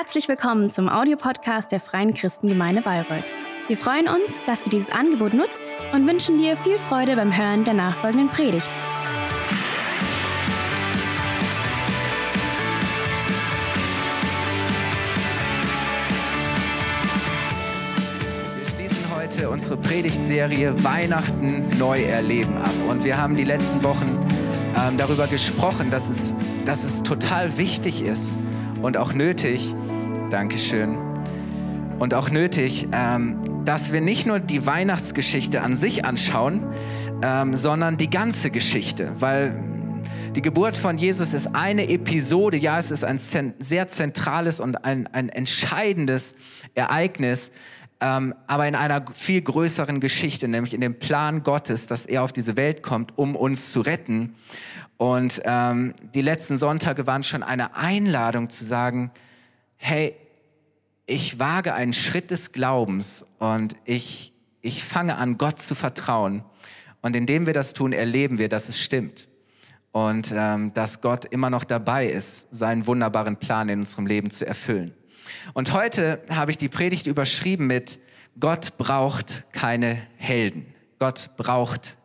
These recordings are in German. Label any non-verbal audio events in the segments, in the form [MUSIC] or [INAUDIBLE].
Herzlich willkommen zum Audiopodcast der Freien Christengemeinde Bayreuth. Wir freuen uns, dass du dieses Angebot nutzt und wünschen dir viel Freude beim Hören der nachfolgenden Predigt. Wir schließen heute unsere Predigtserie Weihnachten neu erleben ab. Und wir haben die letzten Wochen ähm, darüber gesprochen, dass es, dass es total wichtig ist und auch nötig, Dankeschön, und auch nötig, ähm, dass wir nicht nur die Weihnachtsgeschichte an sich anschauen, ähm, sondern die ganze Geschichte, weil die Geburt von Jesus ist eine Episode, ja, es ist ein sehr zentrales und ein, ein entscheidendes Ereignis, ähm, aber in einer viel größeren Geschichte, nämlich in dem Plan Gottes, dass er auf diese Welt kommt, um uns zu retten. Und ähm, die letzten Sonntage waren schon eine Einladung zu sagen, hey, ich wage einen Schritt des Glaubens und ich, ich fange an, Gott zu vertrauen. Und indem wir das tun, erleben wir, dass es stimmt. Und ähm, dass Gott immer noch dabei ist, seinen wunderbaren Plan in unserem Leben zu erfüllen. Und heute habe ich die Predigt überschrieben mit Gott braucht keine Helden. Gott braucht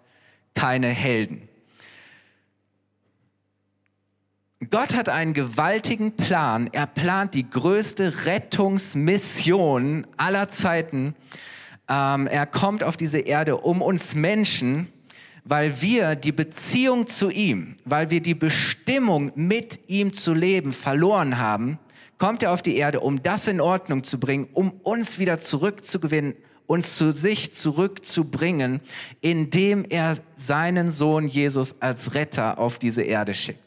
keine Helden. Gott hat einen gewaltigen Plan. Er plant die größte Rettungsmission aller Zeiten. Ähm, er kommt auf diese Erde, um uns Menschen, weil wir die Beziehung zu ihm, weil wir die Bestimmung mit ihm zu leben verloren haben, kommt er auf die Erde, um das in Ordnung zu bringen, um uns wieder zurückzugewinnen, uns zu sich zurückzubringen, indem er seinen Sohn Jesus als Retter auf diese Erde schickt.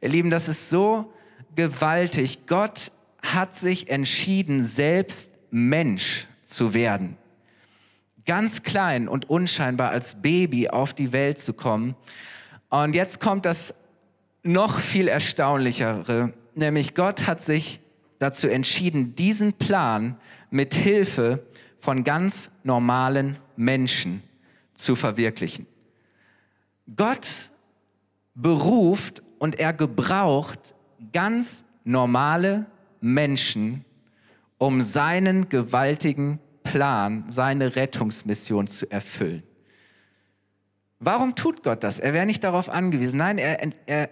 Ihr Lieben, das ist so gewaltig. Gott hat sich entschieden, selbst Mensch zu werden. Ganz klein und unscheinbar als Baby auf die Welt zu kommen. Und jetzt kommt das noch viel erstaunlichere, nämlich Gott hat sich dazu entschieden, diesen Plan mit Hilfe von ganz normalen Menschen zu verwirklichen. Gott beruft und er gebraucht ganz normale Menschen, um seinen gewaltigen Plan, seine Rettungsmission zu erfüllen. Warum tut Gott das? Er wäre nicht darauf angewiesen. Nein, er, er,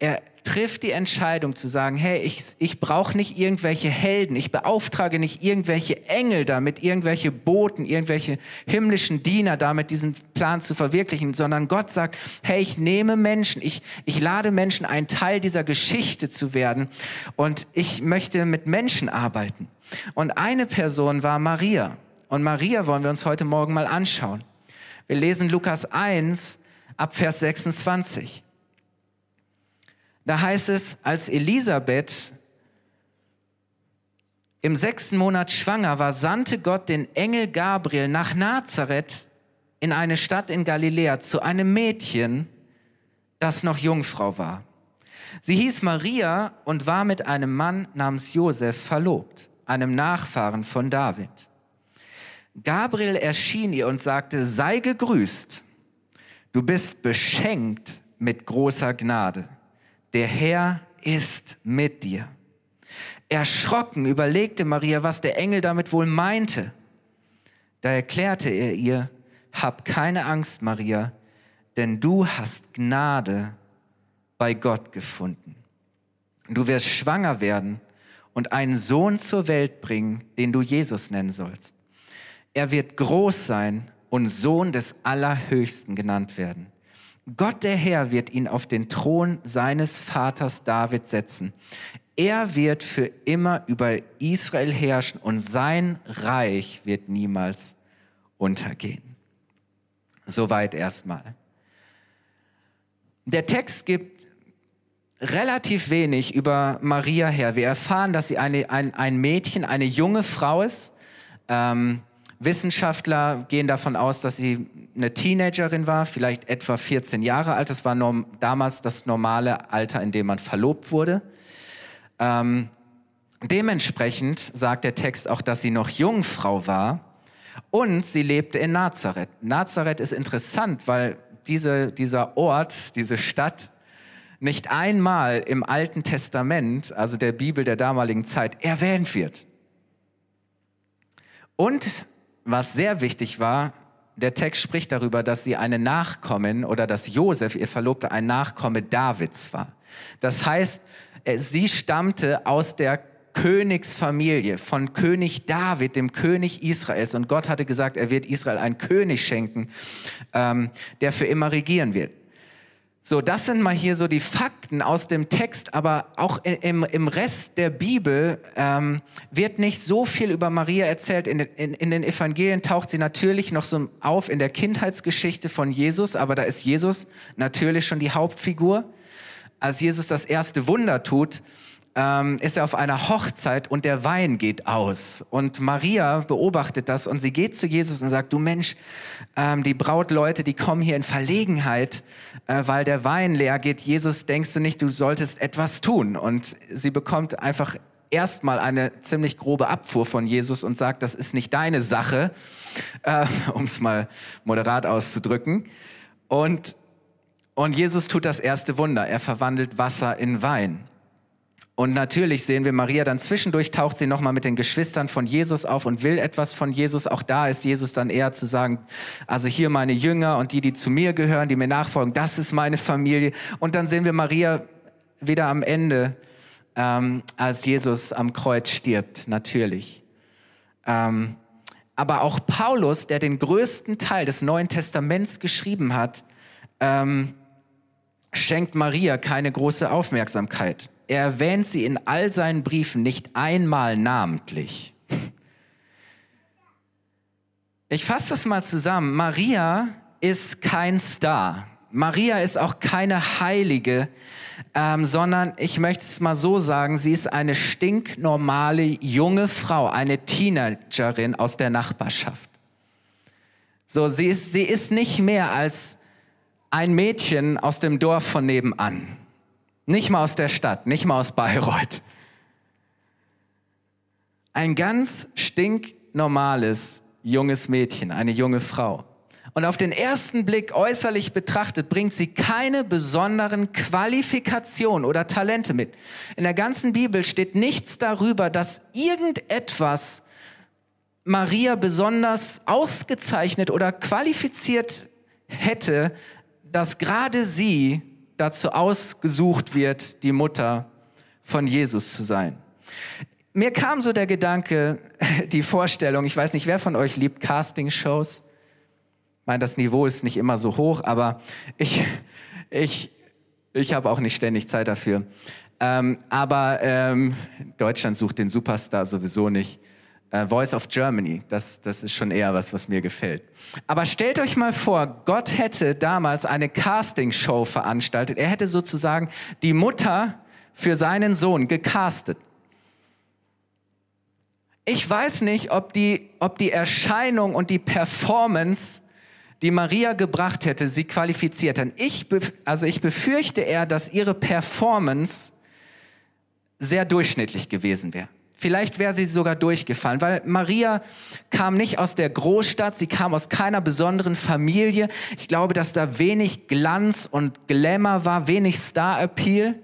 er trifft die Entscheidung zu sagen, hey, ich, ich brauche nicht irgendwelche Helden, ich beauftrage nicht irgendwelche Engel damit, irgendwelche Boten, irgendwelche himmlischen Diener damit, diesen Plan zu verwirklichen, sondern Gott sagt, hey, ich nehme Menschen, ich, ich lade Menschen, ein Teil dieser Geschichte zu werden und ich möchte mit Menschen arbeiten. Und eine Person war Maria. Und Maria wollen wir uns heute Morgen mal anschauen. Wir lesen Lukas 1 ab Vers 26. Da heißt es, als Elisabeth im sechsten Monat schwanger war, sandte Gott den Engel Gabriel nach Nazareth in eine Stadt in Galiläa zu einem Mädchen, das noch Jungfrau war. Sie hieß Maria und war mit einem Mann namens Josef verlobt, einem Nachfahren von David. Gabriel erschien ihr und sagte, sei gegrüßt, du bist beschenkt mit großer Gnade der Herr ist mit dir. Erschrocken überlegte Maria, was der Engel damit wohl meinte. Da erklärte er ihr, hab keine Angst, Maria, denn du hast Gnade bei Gott gefunden. Du wirst schwanger werden und einen Sohn zur Welt bringen, den du Jesus nennen sollst. Er wird groß sein und Sohn des Allerhöchsten genannt werden. Gott der Herr wird ihn auf den Thron seines Vaters David setzen. Er wird für immer über Israel herrschen und sein Reich wird niemals untergehen. Soweit erstmal. Der Text gibt relativ wenig über Maria her. Wir erfahren, dass sie eine, ein, ein Mädchen, eine junge Frau ist. Ähm, Wissenschaftler gehen davon aus, dass sie eine Teenagerin war, vielleicht etwa 14 Jahre alt. Das war damals das normale Alter, in dem man verlobt wurde. Ähm, dementsprechend sagt der Text auch, dass sie noch Jungfrau war und sie lebte in Nazareth. Nazareth ist interessant, weil diese, dieser Ort, diese Stadt nicht einmal im Alten Testament, also der Bibel der damaligen Zeit, erwähnt wird. Und was sehr wichtig war, der Text spricht darüber, dass sie eine Nachkommen oder dass Josef, ihr Verlobter, ein Nachkomme Davids war. Das heißt, sie stammte aus der Königsfamilie von König David, dem König Israels. Und Gott hatte gesagt, er wird Israel einen König schenken, ähm, der für immer regieren wird. So, das sind mal hier so die Fakten aus dem Text, aber auch im, im Rest der Bibel ähm, wird nicht so viel über Maria erzählt. In, in, in den Evangelien taucht sie natürlich noch so auf in der Kindheitsgeschichte von Jesus, aber da ist Jesus natürlich schon die Hauptfigur. Als Jesus das erste Wunder tut, ähm, ist er auf einer Hochzeit und der Wein geht aus. Und Maria beobachtet das und sie geht zu Jesus und sagt, du Mensch, ähm, die Brautleute, die kommen hier in Verlegenheit, äh, weil der Wein leer geht. Jesus, denkst du nicht, du solltest etwas tun? Und sie bekommt einfach erstmal eine ziemlich grobe Abfuhr von Jesus und sagt, das ist nicht deine Sache, äh, [LAUGHS] um es mal moderat auszudrücken. Und, und Jesus tut das erste Wunder. Er verwandelt Wasser in Wein. Und natürlich sehen wir Maria dann zwischendurch taucht sie nochmal mit den Geschwistern von Jesus auf und will etwas von Jesus. Auch da ist Jesus dann eher zu sagen, also hier meine Jünger und die, die zu mir gehören, die mir nachfolgen, das ist meine Familie. Und dann sehen wir Maria wieder am Ende, ähm, als Jesus am Kreuz stirbt, natürlich. Ähm, aber auch Paulus, der den größten Teil des Neuen Testaments geschrieben hat, ähm, schenkt Maria keine große Aufmerksamkeit. Er erwähnt sie in all seinen Briefen nicht einmal namentlich. Ich fasse das mal zusammen. Maria ist kein Star. Maria ist auch keine Heilige, ähm, sondern ich möchte es mal so sagen, sie ist eine stinknormale junge Frau, eine Teenagerin aus der Nachbarschaft. So, sie ist, sie ist nicht mehr als ein Mädchen aus dem Dorf von nebenan. Nicht mal aus der Stadt, nicht mal aus Bayreuth. Ein ganz stinknormales junges Mädchen, eine junge Frau. Und auf den ersten Blick äußerlich betrachtet bringt sie keine besonderen Qualifikationen oder Talente mit. In der ganzen Bibel steht nichts darüber, dass irgendetwas Maria besonders ausgezeichnet oder qualifiziert hätte, dass gerade sie dazu ausgesucht wird, die Mutter von Jesus zu sein. Mir kam so der Gedanke, [LAUGHS] die Vorstellung, ich weiß nicht, wer von euch liebt Casting-Shows? Ich meine, das Niveau ist nicht immer so hoch, aber ich, [LAUGHS] ich, ich habe auch nicht ständig Zeit dafür. Ähm, aber ähm, Deutschland sucht den Superstar sowieso nicht. Äh, Voice of Germany, das, das ist schon eher was, was mir gefällt. Aber stellt euch mal vor, Gott hätte damals eine Castingshow veranstaltet. Er hätte sozusagen die Mutter für seinen Sohn gecastet. Ich weiß nicht, ob die, ob die Erscheinung und die Performance, die Maria gebracht hätte, sie qualifiziert hätten. Ich, also ich befürchte eher, dass ihre Performance sehr durchschnittlich gewesen wäre. Vielleicht wäre sie sogar durchgefallen, weil Maria kam nicht aus der Großstadt, sie kam aus keiner besonderen Familie. Ich glaube, dass da wenig Glanz und Glamour war, wenig Star-Appeal,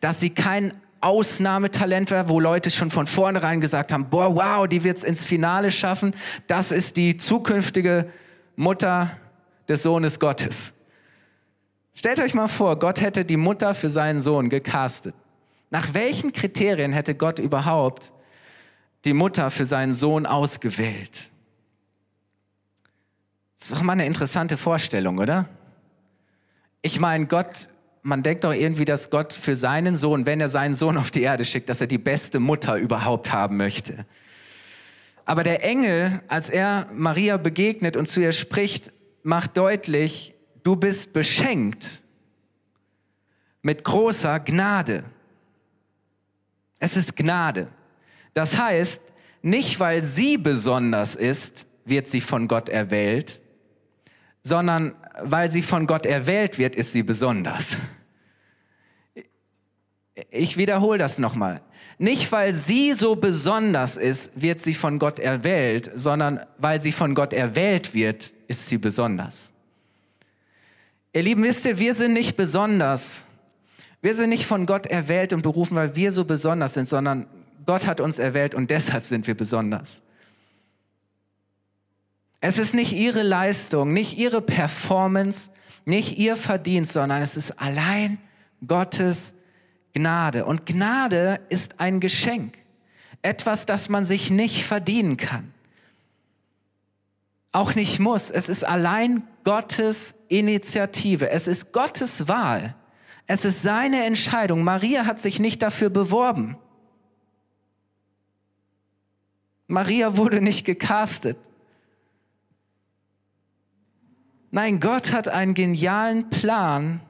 dass sie kein Ausnahmetalent war, wo Leute schon von vornherein gesagt haben, boah, wow, die wird's ins Finale schaffen. Das ist die zukünftige Mutter des Sohnes Gottes. Stellt euch mal vor, Gott hätte die Mutter für seinen Sohn gecastet. Nach welchen Kriterien hätte Gott überhaupt die Mutter für seinen Sohn ausgewählt. Das ist doch mal eine interessante Vorstellung, oder? Ich meine, Gott, man denkt doch irgendwie, dass Gott für seinen Sohn, wenn er seinen Sohn auf die Erde schickt, dass er die beste Mutter überhaupt haben möchte. Aber der Engel, als er Maria begegnet und zu ihr spricht, macht deutlich, du bist beschenkt mit großer Gnade. Es ist Gnade. Das heißt, nicht weil sie besonders ist, wird sie von Gott erwählt, sondern weil sie von Gott erwählt wird, ist sie besonders. Ich wiederhole das nochmal. Nicht weil sie so besonders ist, wird sie von Gott erwählt, sondern weil sie von Gott erwählt wird, ist sie besonders. Ihr Lieben, wisst ihr, wir sind nicht besonders, Wir sind nicht von Gott erwählt und berufen, weil wir so besonders sind, sondern Gott hat uns erwählt und deshalb sind wir besonders. Es ist nicht ihre Leistung, nicht ihre Performance, nicht ihr Verdienst, sondern es ist allein Gottes Gnade. Und Gnade ist ein Geschenk, etwas, das man sich nicht verdienen kann. Auch nicht muss. Es ist allein Gottes Initiative. Es ist Gottes Wahl. Es ist seine Entscheidung. Maria hat sich nicht dafür beworben. Maria wurde nicht gecastet. Nein, Gott hat einen genialen Plan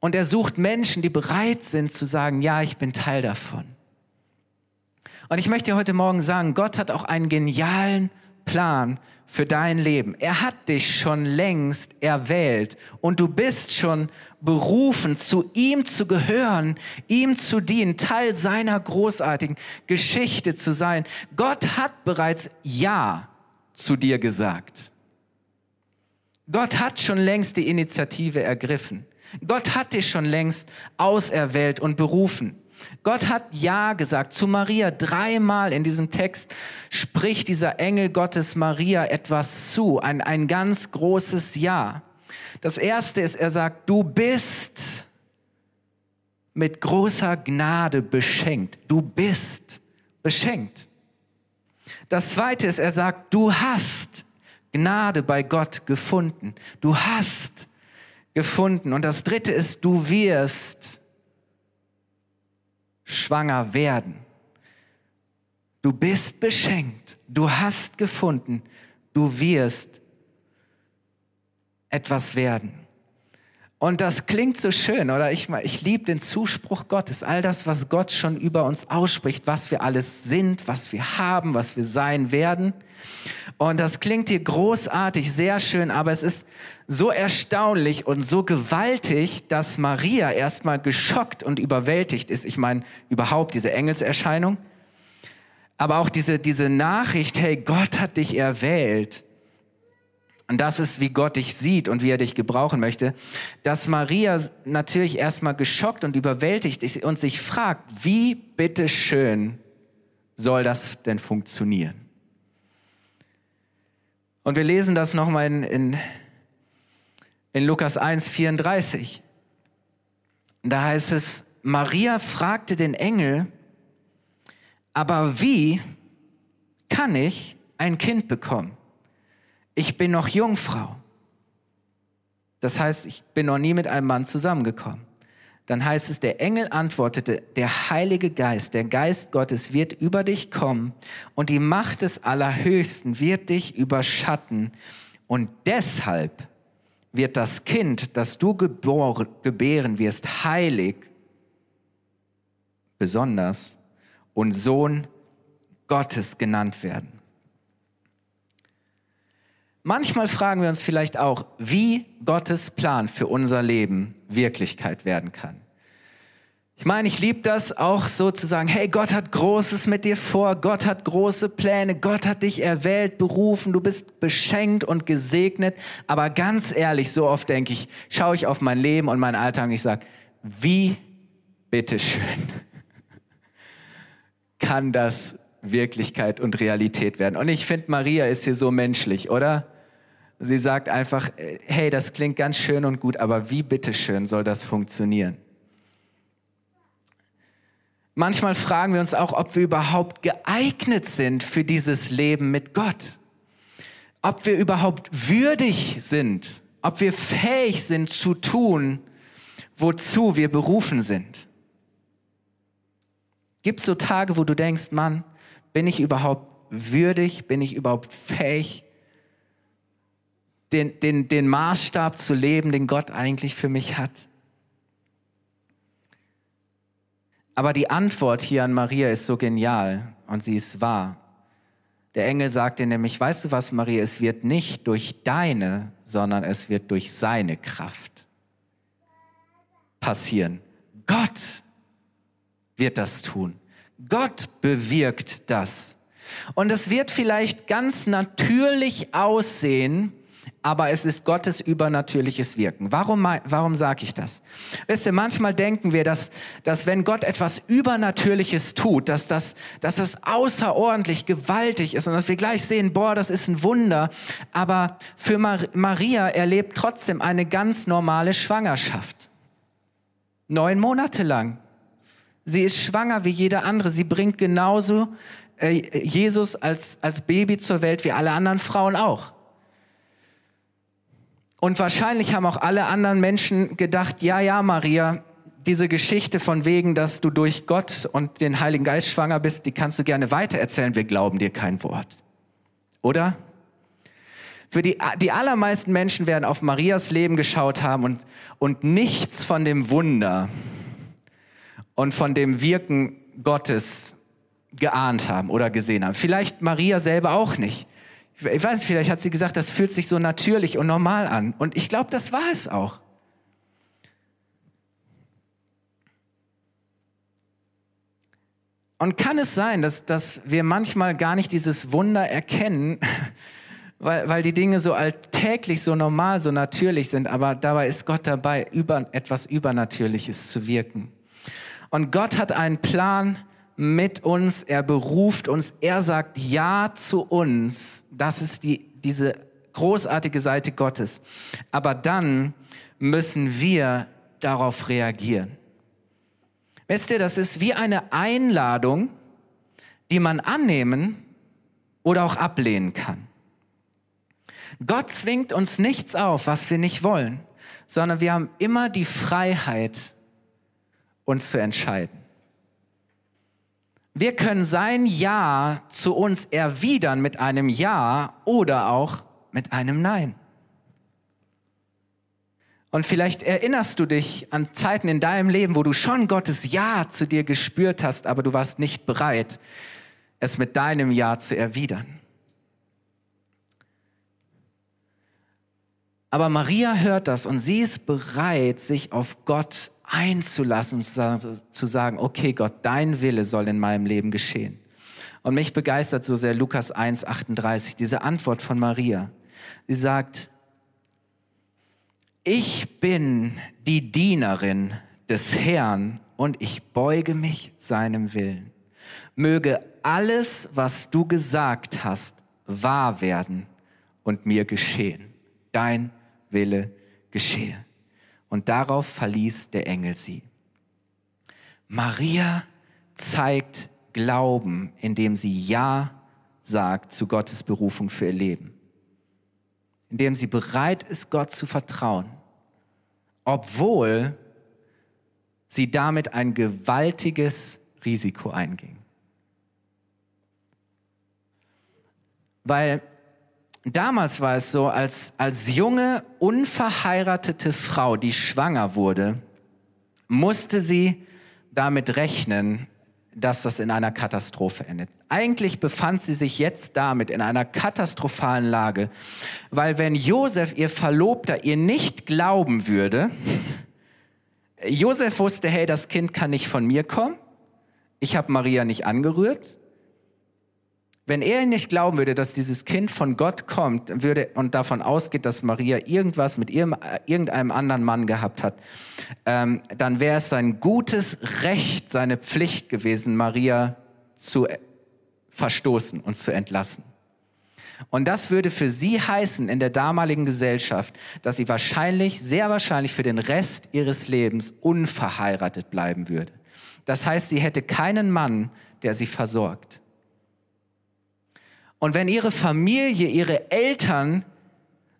und er sucht Menschen, die bereit sind zu sagen, ja, ich bin Teil davon. Und ich möchte dir heute Morgen sagen, Gott hat auch einen genialen Plan für dein Leben. Er hat dich schon längst erwählt und du bist schon berufen, zu ihm zu gehören, ihm zu dienen, Teil seiner großartigen Geschichte zu sein. Gott hat bereits Ja zu dir gesagt. Gott hat schon längst die Initiative ergriffen. Gott hat dich schon längst auserwählt und berufen. Gott hat Ja gesagt zu Maria. Dreimal in diesem Text spricht dieser Engel Gottes Maria etwas zu, ein, ein ganz großes Ja. Das erste ist, er sagt, du bist mit großer Gnade beschenkt. Du bist beschenkt. Das zweite ist, er sagt, du hast Gnade bei Gott gefunden. Du hast gefunden. Und das dritte ist, du wirst schwanger werden. Du bist beschenkt. Du hast gefunden. Du wirst etwas werden. Und das klingt so schön, oder? Ich, ich liebe den Zuspruch Gottes, all das, was Gott schon über uns ausspricht, was wir alles sind, was wir haben, was wir sein werden. Und das klingt hier großartig, sehr schön, aber es ist so erstaunlich und so gewaltig, dass Maria erstmal geschockt und überwältigt ist. Ich meine, überhaupt diese Engelserscheinung, aber auch diese, diese Nachricht, hey, Gott hat dich erwählt und das ist, wie Gott dich sieht und wie er dich gebrauchen möchte, dass Maria natürlich erstmal geschockt und überwältigt ist und sich fragt, wie bitteschön soll das denn funktionieren? Und wir lesen das nochmal in, in, in Lukas 1, 34. Da heißt es, Maria fragte den Engel, aber wie kann ich ein Kind bekommen? Ich bin noch Jungfrau. Das heißt, ich bin noch nie mit einem Mann zusammengekommen. Dann heißt es, der Engel antwortete, der Heilige Geist, der Geist Gottes wird über dich kommen und die Macht des Allerhöchsten wird dich überschatten. Und deshalb wird das Kind, das du geboren, gebären wirst, heilig, besonders, und Sohn Gottes genannt werden. Manchmal fragen wir uns vielleicht auch, wie Gottes Plan für unser Leben Wirklichkeit werden kann. Ich meine, ich liebe das auch so zu sagen, hey, Gott hat Großes mit dir vor, Gott hat große Pläne, Gott hat dich erwählt, berufen, du bist beschenkt und gesegnet. Aber ganz ehrlich, so oft denke ich, schaue ich auf mein Leben und meinen Alltag und ich sage, wie bitteschön [LAUGHS] kann das Wirklichkeit und Realität werden. Und ich finde, Maria ist hier so menschlich, oder? Sie sagt einfach, hey, das klingt ganz schön und gut, aber wie bitteschön soll das funktionieren? Manchmal fragen wir uns auch, ob wir überhaupt geeignet sind für dieses Leben mit Gott. Ob wir überhaupt würdig sind, ob wir fähig sind zu tun, wozu wir berufen sind. Gibt es so Tage, wo du denkst, Mann, bin ich überhaupt würdig? Bin ich überhaupt fähig, den, den, den Maßstab zu leben, den Gott eigentlich für mich hat? Aber die Antwort hier an Maria ist so genial und sie ist wahr. Der Engel sagte nämlich, weißt du was, Maria, es wird nicht durch deine, sondern es wird durch seine Kraft passieren. Gott wird das tun. Gott bewirkt das. Und es wird vielleicht ganz natürlich aussehen, aber es ist Gottes übernatürliches Wirken. Warum, warum sage ich das? Wisst ihr, manchmal denken wir, dass, dass wenn Gott etwas Übernatürliches tut, dass das, dass das außerordentlich gewaltig ist und dass wir gleich sehen, boah, das ist ein Wunder. Aber für Mar Maria erlebt trotzdem eine ganz normale Schwangerschaft. Neun Monate lang. Sie ist schwanger wie jede andere. Sie bringt genauso äh, Jesus als, als Baby zur Welt wie alle anderen Frauen auch. Und wahrscheinlich haben auch alle anderen Menschen gedacht, ja, ja, Maria, diese Geschichte von wegen, dass du durch Gott und den Heiligen Geist schwanger bist, die kannst du gerne weitererzählen, wir glauben dir kein Wort. Oder? Für die, die allermeisten Menschen werden auf Marias Leben geschaut haben und, und nichts von dem Wunder und von dem Wirken Gottes geahnt haben oder gesehen haben. Vielleicht Maria selber auch nicht ich weiß, vielleicht hat sie gesagt, das fühlt sich so natürlich und normal an. Und ich glaube, das war es auch. Und kann es sein, dass, dass wir manchmal gar nicht dieses Wunder erkennen, [LAUGHS] weil, weil die Dinge so alltäglich, so normal, so natürlich sind, aber dabei ist Gott dabei, über, etwas Übernatürliches zu wirken. Und Gott hat einen Plan mit uns, er beruft uns, er sagt Ja zu uns. Das ist die, diese großartige Seite Gottes. Aber dann müssen wir darauf reagieren. Wisst ihr, das ist wie eine Einladung, die man annehmen oder auch ablehnen kann. Gott zwingt uns nichts auf, was wir nicht wollen, sondern wir haben immer die Freiheit, uns zu entscheiden. Wir können sein Ja zu uns erwidern mit einem Ja oder auch mit einem Nein. Und vielleicht erinnerst du dich an Zeiten in deinem Leben, wo du schon Gottes Ja zu dir gespürt hast, aber du warst nicht bereit, es mit deinem Ja zu erwidern. Aber Maria hört das und sie ist bereit, sich auf Gott einzulassen und zu sagen, okay Gott, dein Wille soll in meinem Leben geschehen. Und mich begeistert so sehr Lukas 1, 38, diese Antwort von Maria. Sie sagt, ich bin die Dienerin des Herrn und ich beuge mich seinem Willen. Möge alles, was du gesagt hast, wahr werden und mir geschehen. Dein Wille geschehe und darauf verließ der Engel sie. Maria zeigt Glauben, indem sie Ja sagt zu Gottes Berufung für ihr Leben, indem sie bereit ist, Gott zu vertrauen, obwohl sie damit ein gewaltiges Risiko einging. Weil Damals war es so, als, als junge, unverheiratete Frau, die schwanger wurde, musste sie damit rechnen, dass das in einer Katastrophe endet. Eigentlich befand sie sich jetzt damit in einer katastrophalen Lage, weil wenn Josef, ihr Verlobter, ihr nicht glauben würde, Josef wusste, hey, das Kind kann nicht von mir kommen, ich habe Maria nicht angerührt, wenn er nicht glauben würde, dass dieses Kind von Gott kommt würde und davon ausgeht, dass Maria irgendwas mit ihrem, irgendeinem anderen Mann gehabt hat, ähm, dann wäre es sein gutes Recht, seine Pflicht gewesen, Maria zu verstoßen und zu entlassen. Und das würde für sie heißen in der damaligen Gesellschaft, dass sie wahrscheinlich, sehr wahrscheinlich für den Rest ihres Lebens unverheiratet bleiben würde. Das heißt, sie hätte keinen Mann, der sie versorgt. Und wenn ihre Familie, ihre Eltern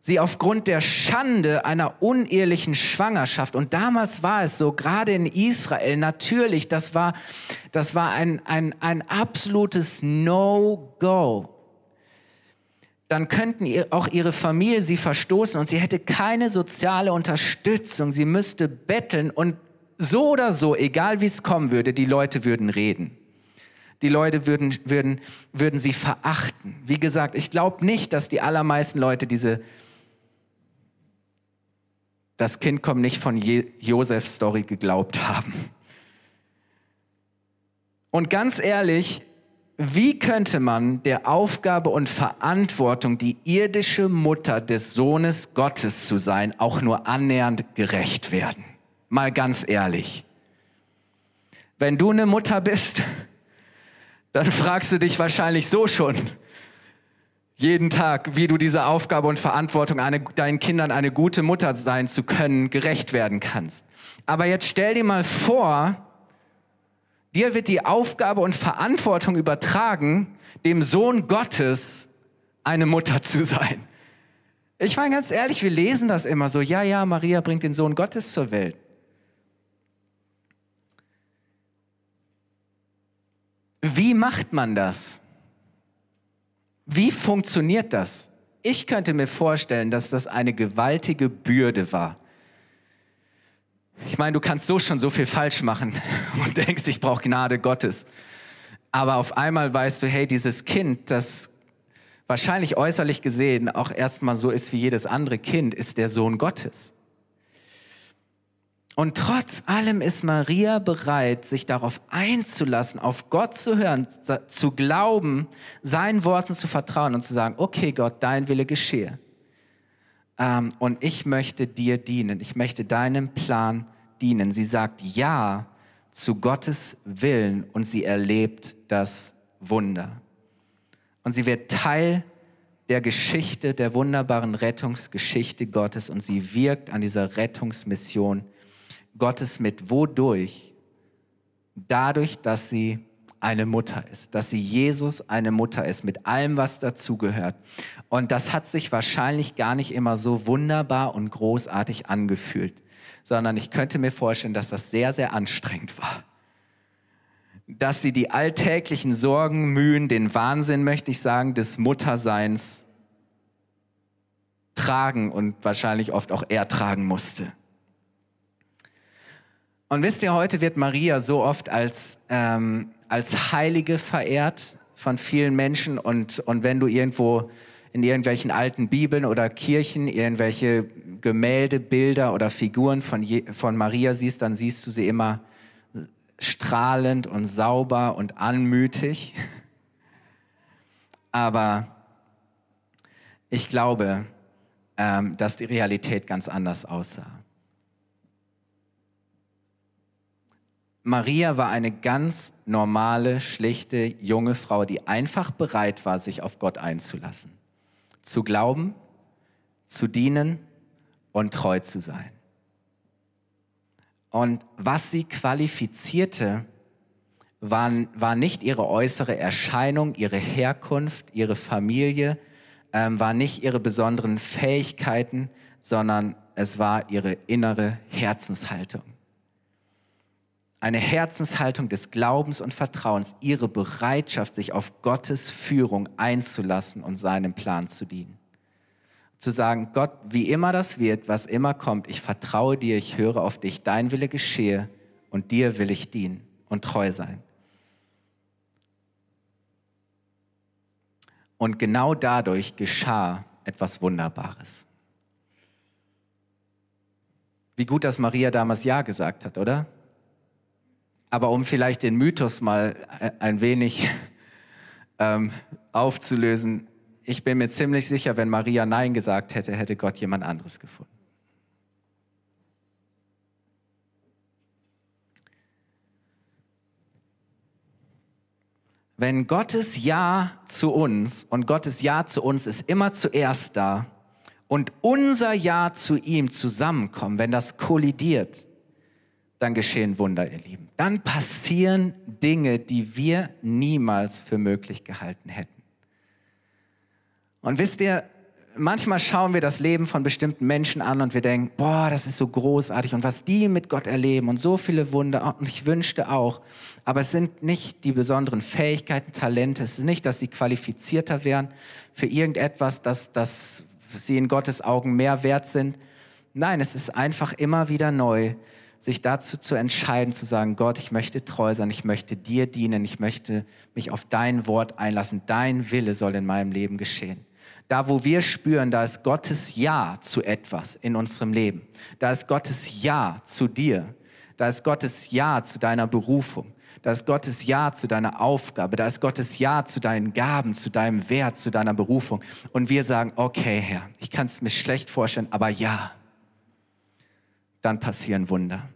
sie aufgrund der Schande einer unehelichen Schwangerschaft, und damals war es so, gerade in Israel, natürlich, das war, das war ein, ein, ein absolutes No-Go. Dann könnten auch ihre Familie sie verstoßen und sie hätte keine soziale Unterstützung. Sie müsste betteln und so oder so, egal wie es kommen würde, die Leute würden reden die Leute würden, würden, würden sie verachten. Wie gesagt, ich glaube nicht, dass die allermeisten Leute diese das Kind kommt nicht von Josefs Story geglaubt haben. Und ganz ehrlich, wie könnte man der Aufgabe und Verantwortung, die irdische Mutter des Sohnes Gottes zu sein, auch nur annähernd gerecht werden? Mal ganz ehrlich. Wenn du eine Mutter bist, dann fragst du dich wahrscheinlich so schon jeden Tag, wie du diese Aufgabe und Verantwortung, eine, deinen Kindern eine gute Mutter sein zu können, gerecht werden kannst. Aber jetzt stell dir mal vor, Dir wird die Aufgabe und Verantwortung übertragen, dem Sohn Gottes eine Mutter zu sein. Ich meine ganz ehrlich, wir lesen das immer so, ja, ja, Maria bringt den Sohn Gottes zur Welt. Wie macht man das? Wie funktioniert das? Ich könnte mir vorstellen, dass das eine gewaltige Bürde war. Ich meine, du kannst so schon so viel falsch machen [LAUGHS] und denkst, ich brauche Gnade Gottes. Aber auf einmal weißt du, hey, dieses Kind, das wahrscheinlich äußerlich gesehen auch erstmal so ist wie jedes andere Kind, ist der Sohn Gottes. Und trotz allem ist Maria bereit, sich darauf einzulassen, auf Gott zu hören, zu glauben, seinen Worten zu vertrauen und zu sagen, okay Gott, dein Wille geschehe ähm, und ich möchte dir dienen, ich möchte deinem Plan dienen. Sie sagt Ja zu Gottes Willen und sie erlebt das Wunder. Und sie wird Teil der Geschichte, der wunderbaren Rettungsgeschichte Gottes und sie wirkt an dieser Rettungsmission Gottes mit. Wodurch? Dadurch, dass sie eine Mutter ist, dass sie Jesus eine Mutter ist, mit allem, was dazugehört. Und das hat sich wahrscheinlich gar nicht immer so wunderbar und großartig angefühlt, sondern ich könnte mir vorstellen, dass das sehr, sehr anstrengend war. Dass sie die alltäglichen Sorgen, Mühen, den Wahnsinn, möchte ich sagen, des Mutterseins tragen und wahrscheinlich oft auch er tragen musste. Und wisst ihr, heute wird Maria so oft als ähm, als Heilige verehrt von vielen Menschen und, und wenn du irgendwo in irgendwelchen alten Bibeln oder Kirchen irgendwelche Gemälde, Bilder oder Figuren von, Je von Maria siehst, dann siehst du sie immer strahlend und sauber und anmütig. [LAUGHS] Aber ich glaube, ähm, dass die Realität ganz anders aussah. Maria war eine ganz normale, schlichte, junge Frau, die einfach bereit war, sich auf Gott einzulassen, zu glauben, zu dienen und treu zu sein. Und was sie qualifizierte, war, war nicht ihre äußere Erscheinung, ihre Herkunft, ihre Familie, ähm, war nicht ihre besonderen Fähigkeiten, sondern es war ihre innere Herzenshaltung eine Herzenshaltung des Glaubens und Vertrauens, ihre Bereitschaft, sich auf Gottes Führung einzulassen und seinem Plan zu dienen. Zu sagen, Gott, wie immer das wird, was immer kommt, ich vertraue dir, ich höre auf dich, dein Wille geschehe und dir will ich dienen und treu sein. Und genau dadurch geschah etwas Wunderbares. Wie gut, dass Maria damals Ja gesagt hat, oder? Aber um vielleicht den Mythos mal ein wenig [LAUGHS] ähm, aufzulösen, ich bin mir ziemlich sicher, wenn Maria Nein gesagt hätte, hätte Gott jemand anderes gefunden. Wenn Gottes Ja zu uns und Gottes Ja zu uns ist immer zuerst da und unser Ja zu ihm zusammenkommen, wenn das kollidiert, dann geschehen Wunder, ihr Lieben. Dann passieren Dinge, die wir niemals für möglich gehalten hätten. Und wisst ihr, manchmal schauen wir das Leben von bestimmten Menschen an und wir denken, boah, das ist so großartig und was die mit Gott erleben und so viele Wunder und ich wünschte auch. Aber es sind nicht die besonderen Fähigkeiten, Talente, es ist nicht, dass sie qualifizierter wären für irgendetwas, dass, dass sie in Gottes Augen mehr wert sind. Nein, es ist einfach immer wieder neu, sich dazu zu entscheiden, zu sagen, Gott, ich möchte treu sein, ich möchte dir dienen, ich möchte mich auf dein Wort einlassen, dein Wille soll in meinem Leben geschehen. Da, wo wir spüren, da ist Gottes Ja zu etwas in unserem Leben. Da ist Gottes Ja zu dir. Da ist Gottes Ja zu deiner Berufung. Da ist Gottes Ja zu deiner Aufgabe. Da ist Gottes Ja zu deinen Gaben, zu deinem Wert, zu deiner Berufung. Und wir sagen, okay, Herr, ich kann es mir schlecht vorstellen, aber ja. Dann passieren Wunder.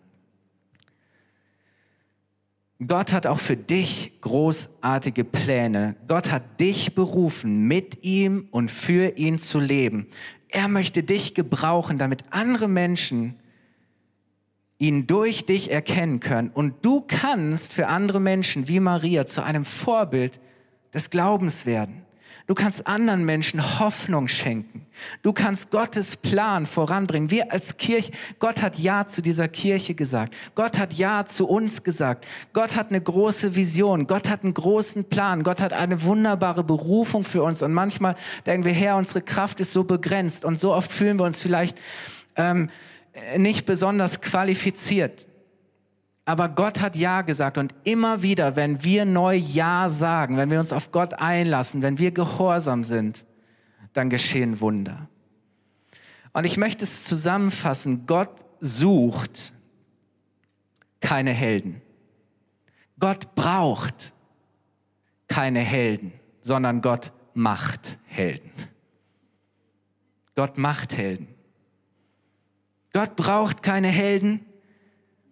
Gott hat auch für dich großartige Pläne. Gott hat dich berufen, mit ihm und für ihn zu leben. Er möchte dich gebrauchen, damit andere Menschen ihn durch dich erkennen können. Und du kannst für andere Menschen wie Maria zu einem Vorbild des Glaubens werden. Du kannst anderen Menschen Hoffnung schenken. Du kannst Gottes Plan voranbringen. Wir als Kirche, Gott hat Ja zu dieser Kirche gesagt. Gott hat Ja zu uns gesagt. Gott hat eine große Vision. Gott hat einen großen Plan. Gott hat eine wunderbare Berufung für uns. Und manchmal denken wir, Herr, unsere Kraft ist so begrenzt. Und so oft fühlen wir uns vielleicht ähm, nicht besonders qualifiziert. Aber Gott hat Ja gesagt und immer wieder, wenn wir neu Ja sagen, wenn wir uns auf Gott einlassen, wenn wir gehorsam sind, dann geschehen Wunder. Und ich möchte es zusammenfassen, Gott sucht keine Helden. Gott braucht keine Helden, sondern Gott macht Helden. Gott macht Helden. Gott braucht keine Helden,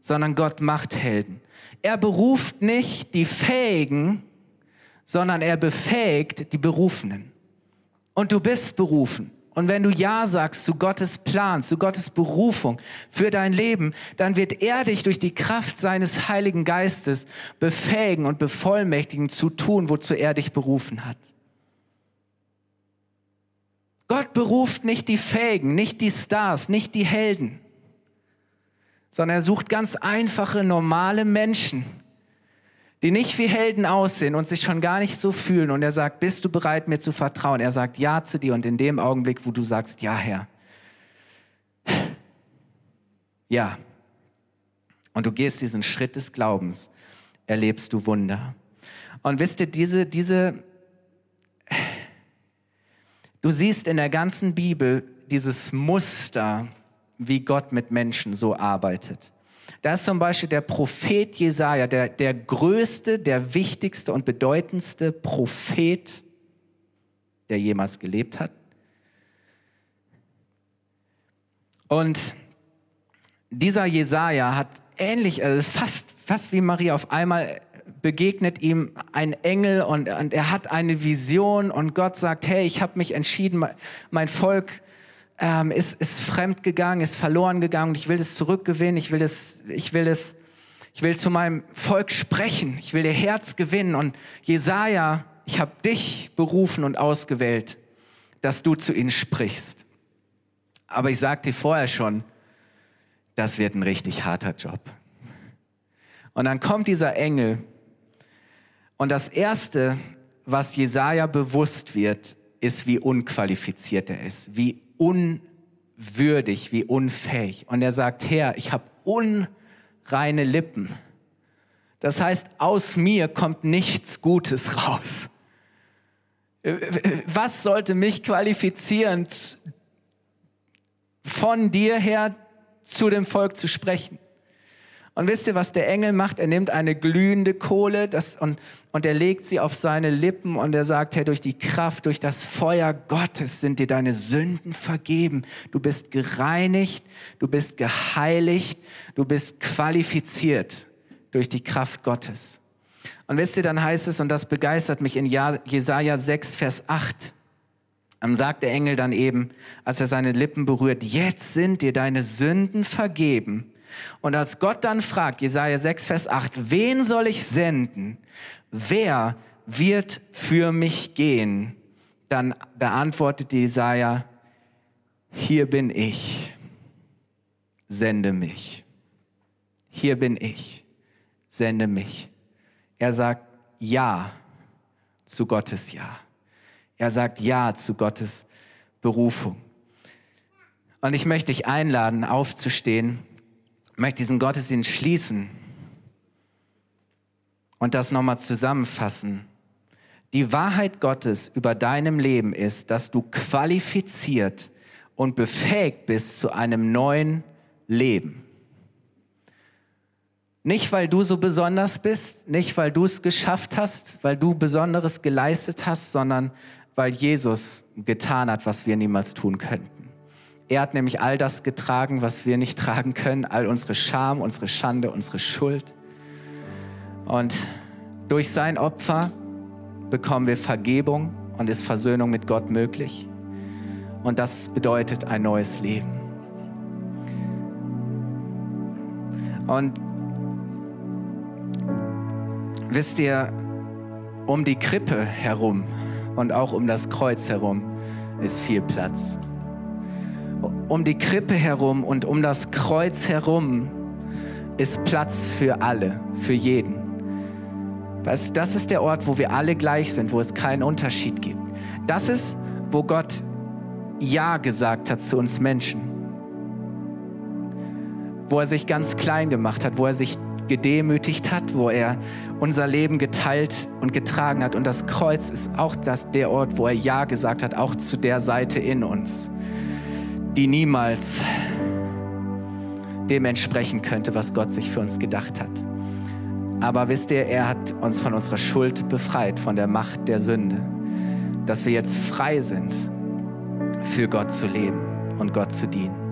sondern Gott macht Helden. Er beruft nicht die Fähigen, sondern er befähigt die Berufenen. Und du bist berufen. Und wenn du Ja sagst zu Gottes Plan, zu Gottes Berufung für dein Leben, dann wird er dich durch die Kraft seines Heiligen Geistes befähigen und bevollmächtigen zu tun, wozu er dich berufen hat. Gott beruft nicht die Fähigen, nicht die Stars, nicht die Helden sondern er sucht ganz einfache, normale Menschen, die nicht wie Helden aussehen und sich schon gar nicht so fühlen. Und er sagt, bist du bereit, mir zu vertrauen? Er sagt Ja zu dir und in dem Augenblick, wo du sagst, ja, Herr, ja, und du gehst diesen Schritt des Glaubens, erlebst du Wunder. Und wisst ihr, diese, diese, du siehst in der ganzen Bibel dieses Muster, wie Gott mit Menschen so arbeitet. Da ist zum Beispiel der Prophet Jesaja, der, der größte, der wichtigste und bedeutendste Prophet, der jemals gelebt hat. Und dieser Jesaja hat ähnlich, also fast, fast wie Maria, auf einmal begegnet ihm ein Engel und, und er hat eine Vision und Gott sagt, hey, ich habe mich entschieden, mein Volk ähm, ist, ist fremd gegangen, ist verloren gegangen und ich will das zurückgewinnen, ich will das, ich will das, ich will zu meinem Volk sprechen, ich will ihr Herz gewinnen und Jesaja, ich habe dich berufen und ausgewählt, dass du zu ihnen sprichst. Aber ich sagte dir vorher schon, das wird ein richtig harter Job. Und dann kommt dieser Engel und das erste, was Jesaja bewusst wird, ist, wie unqualifiziert er ist, wie unwürdig, wie unfähig. Und er sagt, Herr, ich habe unreine Lippen. Das heißt, aus mir kommt nichts Gutes raus. Was sollte mich qualifizieren, von dir her zu dem Volk zu sprechen? Und wisst ihr, was der Engel macht? Er nimmt eine glühende Kohle das, und, und er legt sie auf seine Lippen und er sagt, Herr, durch die Kraft, durch das Feuer Gottes sind dir deine Sünden vergeben. Du bist gereinigt, du bist geheiligt, du bist qualifiziert durch die Kraft Gottes. Und wisst ihr, dann heißt es, und das begeistert mich in Jesaja 6, Vers 8, dann sagt der Engel dann eben, als er seine Lippen berührt, jetzt sind dir deine Sünden vergeben und als Gott dann fragt, Jesaja 6, Vers 8, wen soll ich senden? Wer wird für mich gehen? Dann beantwortet Jesaja, hier bin ich, sende mich. Hier bin ich, sende mich. Er sagt Ja zu Gottes Ja. Er sagt Ja zu Gottes Berufung. Und ich möchte dich einladen, aufzustehen möchte diesen Gottesdienst schließen und das nochmal zusammenfassen. Die Wahrheit Gottes über deinem Leben ist, dass du qualifiziert und befähigt bist zu einem neuen Leben. Nicht, weil du so besonders bist, nicht, weil du es geschafft hast, weil du Besonderes geleistet hast, sondern weil Jesus getan hat, was wir niemals tun könnten. Er hat nämlich all das getragen, was wir nicht [LAUGHS] tragen können, all unsere Scham, unsere Schande, unsere Schuld. Und durch sein Opfer bekommen wir Vergebung und ist Versöhnung mit Gott möglich. Und das bedeutet ein neues Leben. Und wisst ihr, um die Krippe herum und auch um das Kreuz herum ist viel Platz. Um die Krippe herum und um das Kreuz herum ist Platz für alle, für jeden. Weißt, das ist der Ort, wo wir alle gleich sind, wo es keinen Unterschied gibt. Das ist, wo Gott Ja gesagt hat zu uns Menschen. Wo er sich ganz klein gemacht hat, wo er sich gedemütigt hat, wo er unser Leben geteilt und getragen hat. Und das Kreuz ist auch das, der Ort, wo er Ja gesagt hat, auch zu der Seite in uns, die niemals dem entsprechen könnte, was Gott sich für uns gedacht hat. Aber wisst ihr, er hat uns von unserer Schuld befreit, von der Macht der Sünde, dass wir jetzt frei sind, für Gott zu leben und Gott zu dienen.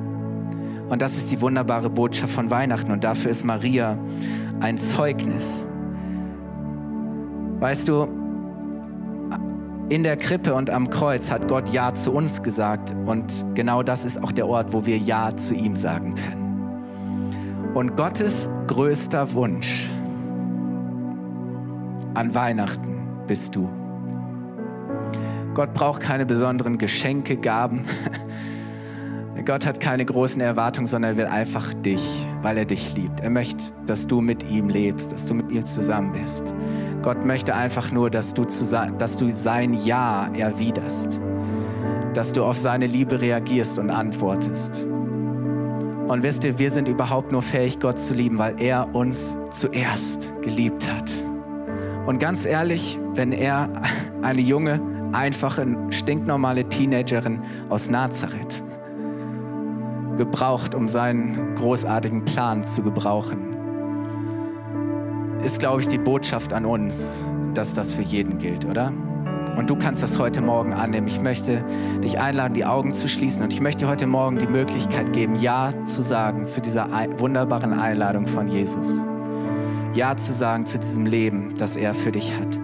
Und das ist die wunderbare Botschaft von Weihnachten. Und dafür ist Maria ein Zeugnis. Weißt du, in der Krippe und am Kreuz hat Gott Ja zu uns gesagt. Und genau das ist auch der Ort, wo wir Ja zu ihm sagen können. Und Gottes größter Wunsch an Weihnachten bist du. Gott braucht keine besonderen Geschenke, Gaben. [LAUGHS] Gott hat keine großen Erwartungen, sondern er will einfach dich, weil er dich liebt. Er möchte, dass du mit ihm lebst, dass du mit ihm zusammen bist. Gott möchte einfach nur, dass du, zu, dass du sein Ja erwiderst, dass du auf seine Liebe reagierst und antwortest. Und wisst ihr, wir sind überhaupt nur fähig, Gott zu lieben, weil er uns zuerst geliebt hat. Und ganz ehrlich, wenn er eine junge, einfache, stinknormale Teenagerin aus Nazareth gebraucht, um seinen großartigen Plan zu gebrauchen, ist, glaube ich, die Botschaft an uns, dass das für jeden gilt, oder? Und du kannst das heute Morgen annehmen. Ich möchte dich einladen, die Augen zu schließen. Und ich möchte heute Morgen die Möglichkeit geben, Ja zu sagen zu dieser wunderbaren Einladung von Jesus. Ja zu sagen zu diesem Leben, das er für dich hat.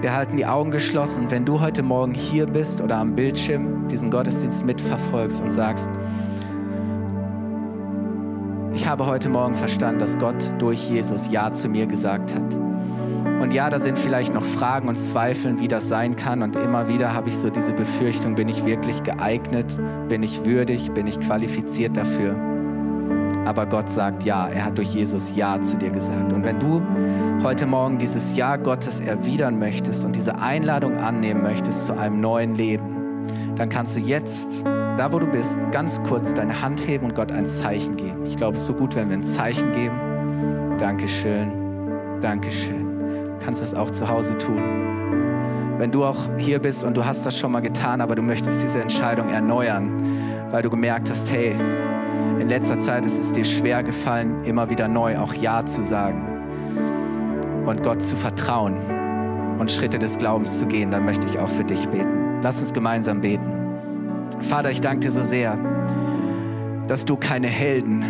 Wir halten die Augen geschlossen und wenn du heute Morgen hier bist oder am Bildschirm diesen Gottesdienst mitverfolgst und sagst, habe heute Morgen verstanden, dass Gott durch Jesus Ja zu mir gesagt hat. Und ja, da sind vielleicht noch Fragen und Zweifeln, wie das sein kann. Und immer wieder habe ich so diese Befürchtung, bin ich wirklich geeignet? Bin ich würdig? Bin ich qualifiziert dafür? Aber Gott sagt ja, er hat durch Jesus Ja zu dir gesagt. Und wenn du heute Morgen dieses Ja Gottes erwidern möchtest und diese Einladung annehmen möchtest zu einem neuen Leben, dann kannst du jetzt da wo du bist, ganz kurz deine Hand heben und Gott ein Zeichen geben. Ich glaube, es ist so gut, wenn wir ein Zeichen geben. Dankeschön, Dankeschön. Du kannst es auch zu Hause tun. Wenn du auch hier bist und du hast das schon mal getan, aber du möchtest diese Entscheidung erneuern, weil du gemerkt hast, hey, in letzter Zeit ist es dir schwer gefallen, immer wieder neu auch Ja zu sagen und Gott zu vertrauen und Schritte des Glaubens zu gehen, dann möchte ich auch für dich beten. Lass uns gemeinsam beten. Vater, ich danke dir so sehr, dass du keine Helden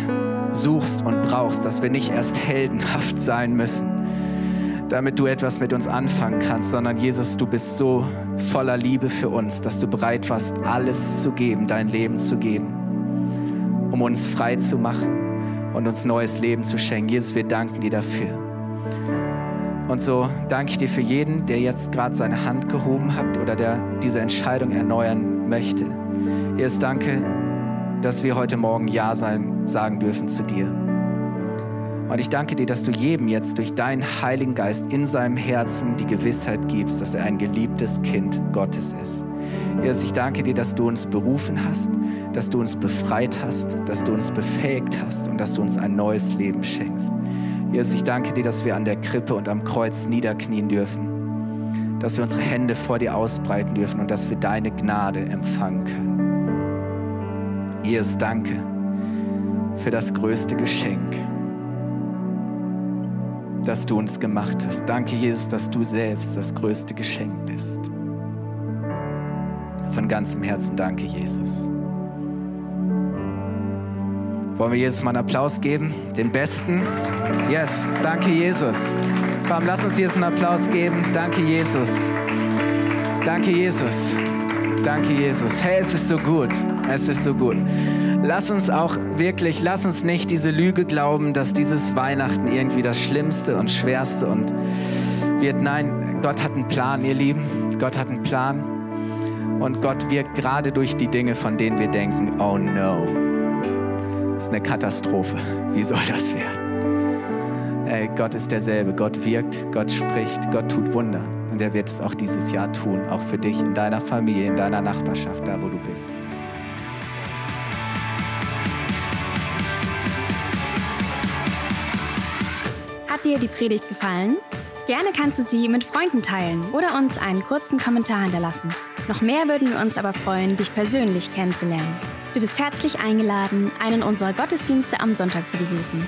suchst und brauchst, dass wir nicht erst heldenhaft sein müssen, damit du etwas mit uns anfangen kannst, sondern Jesus, du bist so voller Liebe für uns, dass du bereit warst, alles zu geben, dein Leben zu geben, um uns frei zu machen und uns neues Leben zu schenken. Jesus, wir danken dir dafür. Und so danke ich dir für jeden, der jetzt gerade seine Hand gehoben hat oder der diese Entscheidung erneuern möchte. Jesus, danke, dass wir heute Morgen Ja sein, sagen dürfen zu dir. Und ich danke dir, dass du jedem jetzt durch deinen Heiligen Geist in seinem Herzen die Gewissheit gibst, dass er ein geliebtes Kind Gottes ist. Jesus, ich danke dir, dass du uns berufen hast, dass du uns befreit hast, dass du uns befähigt hast und dass du uns ein neues Leben schenkst. Jesus, ich danke dir, dass wir an der Krippe und am Kreuz niederknien dürfen, dass wir unsere Hände vor dir ausbreiten dürfen und dass wir deine Gnade empfangen können. Jesus, danke für das größte Geschenk. dass du uns gemacht hast. Danke, Jesus, dass du selbst das größte Geschenk bist. Von ganzem Herzen danke, Jesus. Wollen wir Jesus mal einen Applaus geben? Den Besten? Yes, danke, Jesus. Komm, lass uns Jesus einen Applaus geben. Danke, Jesus. Danke, Jesus. Danke, Jesus. Hey, es ist so gut. Es ist so gut. Lass uns auch wirklich, lass uns nicht diese Lüge glauben, dass dieses Weihnachten irgendwie das Schlimmste und Schwerste und wird. Nein, Gott hat einen Plan, ihr Lieben. Gott hat einen Plan. Und Gott wirkt gerade durch die Dinge, von denen wir denken, oh no, das ist eine Katastrophe. Wie soll das werden? Ey, Gott ist derselbe. Gott wirkt, Gott spricht, Gott tut Wunder. Und er wird es auch dieses Jahr tun, auch für dich, in deiner Familie, in deiner Nachbarschaft, da wo du bist. Hat dir die Predigt gefallen? Gerne kannst du sie mit Freunden teilen oder uns einen kurzen Kommentar hinterlassen. Noch mehr würden wir uns aber freuen, dich persönlich kennenzulernen. Du bist herzlich eingeladen, einen unserer Gottesdienste am Sonntag zu besuchen.